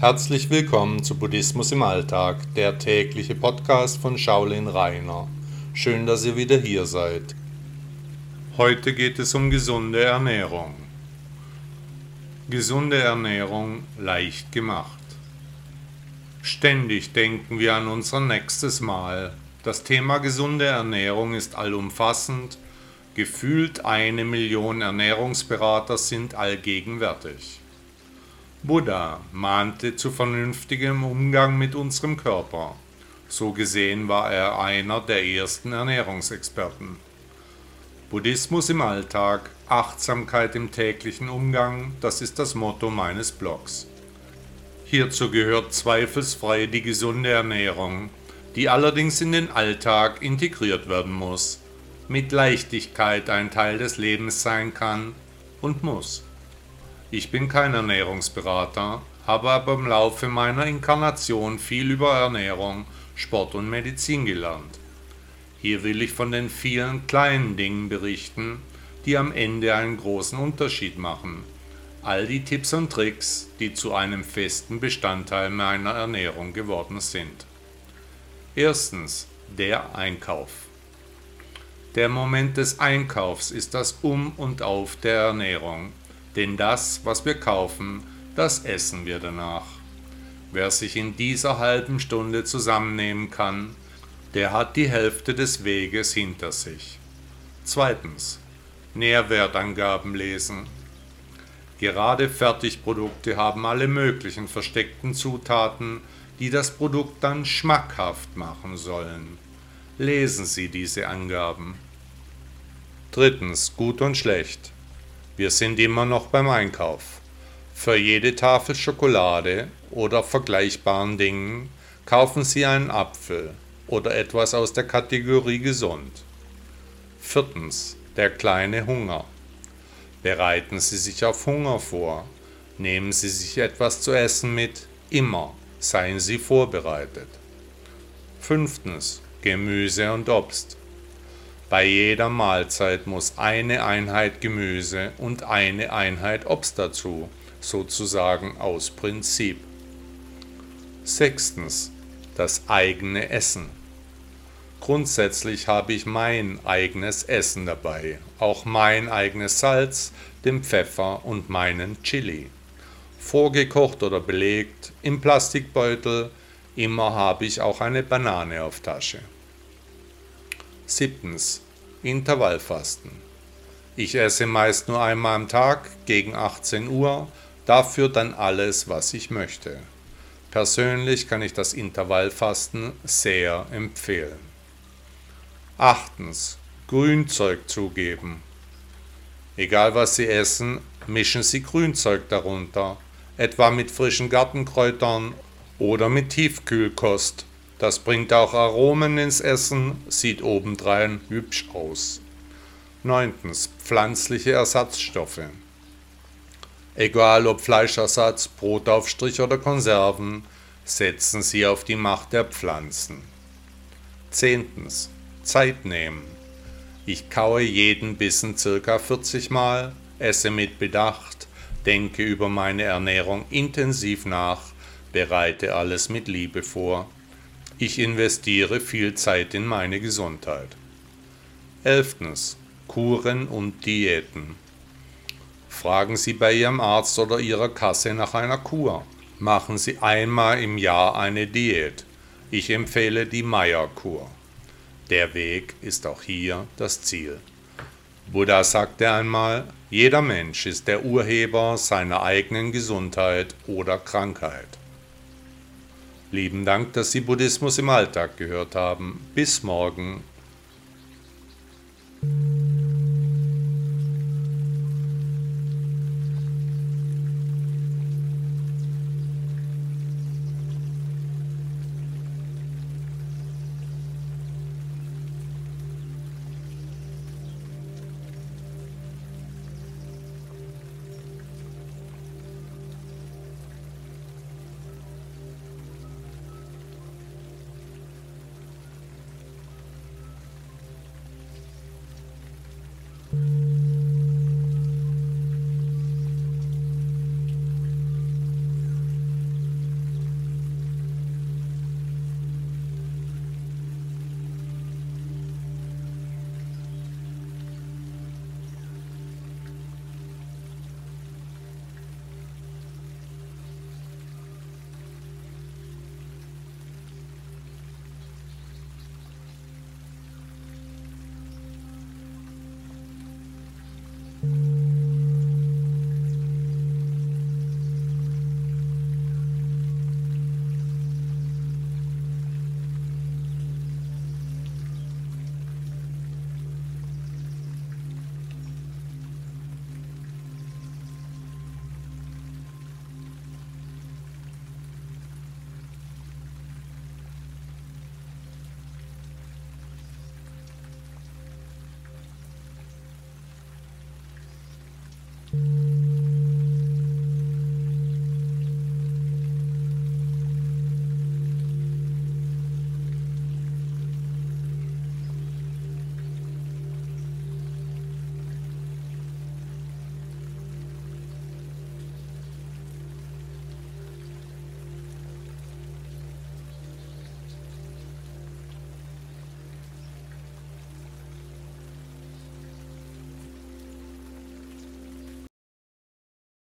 Herzlich willkommen zu Buddhismus im Alltag, der tägliche Podcast von Shaolin Rainer. Schön, dass ihr wieder hier seid. Heute geht es um gesunde Ernährung. Gesunde Ernährung leicht gemacht. Ständig denken wir an unser nächstes Mal. Das Thema gesunde Ernährung ist allumfassend. Gefühlt eine Million Ernährungsberater sind allgegenwärtig. Buddha mahnte zu vernünftigem Umgang mit unserem Körper. So gesehen war er einer der ersten Ernährungsexperten. Buddhismus im Alltag, Achtsamkeit im täglichen Umgang, das ist das Motto meines Blogs. Hierzu gehört zweifelsfrei die gesunde Ernährung, die allerdings in den Alltag integriert werden muss, mit Leichtigkeit ein Teil des Lebens sein kann und muss. Ich bin kein Ernährungsberater, habe aber im Laufe meiner Inkarnation viel über Ernährung, Sport und Medizin gelernt. Hier will ich von den vielen kleinen Dingen berichten, die am Ende einen großen Unterschied machen. All die Tipps und Tricks, die zu einem festen Bestandteil meiner Ernährung geworden sind. Erstens der Einkauf. Der Moment des Einkaufs ist das Um und Auf der Ernährung denn das, was wir kaufen, das essen wir danach. Wer sich in dieser halben Stunde zusammennehmen kann, der hat die Hälfte des Weges hinter sich. Zweitens. Nährwertangaben lesen. Gerade Fertigprodukte haben alle möglichen versteckten Zutaten, die das Produkt dann schmackhaft machen sollen. Lesen Sie diese Angaben. Drittens. Gut und schlecht. Wir sind immer noch beim Einkauf. Für jede Tafel Schokolade oder vergleichbaren Dingen kaufen Sie einen Apfel oder etwas aus der Kategorie gesund. Viertens. Der kleine Hunger. Bereiten Sie sich auf Hunger vor. Nehmen Sie sich etwas zu essen mit. Immer seien Sie vorbereitet. Fünftens. Gemüse und Obst. Bei jeder Mahlzeit muss eine Einheit Gemüse und eine Einheit Obst dazu, sozusagen aus Prinzip. Sechstens. Das eigene Essen. Grundsätzlich habe ich mein eigenes Essen dabei, auch mein eigenes Salz, den Pfeffer und meinen Chili. Vorgekocht oder belegt, im Plastikbeutel, immer habe ich auch eine Banane auf Tasche. Siebtens. Intervallfasten. Ich esse meist nur einmal am Tag gegen 18 Uhr, dafür dann alles, was ich möchte. Persönlich kann ich das Intervallfasten sehr empfehlen. Achtens. Grünzeug zugeben. Egal was Sie essen, mischen Sie Grünzeug darunter, etwa mit frischen Gartenkräutern oder mit Tiefkühlkost das bringt auch Aromen ins Essen, sieht obendrein hübsch aus. 9. Pflanzliche Ersatzstoffe. Egal ob Fleischersatz, Brotaufstrich oder Konserven, setzen Sie auf die Macht der Pflanzen. 10. Zeit nehmen. Ich kaue jeden Bissen circa 40 Mal, esse mit Bedacht, denke über meine Ernährung intensiv nach, bereite alles mit Liebe vor ich investiere viel Zeit in meine Gesundheit. 11. Kuren und Diäten. Fragen Sie bei Ihrem Arzt oder Ihrer Kasse nach einer Kur. Machen Sie einmal im Jahr eine Diät. Ich empfehle die Meyer-Kur. Der Weg ist auch hier das Ziel. Buddha sagte einmal, jeder Mensch ist der Urheber seiner eigenen Gesundheit oder Krankheit. Lieben Dank, dass Sie Buddhismus im Alltag gehört haben. Bis morgen.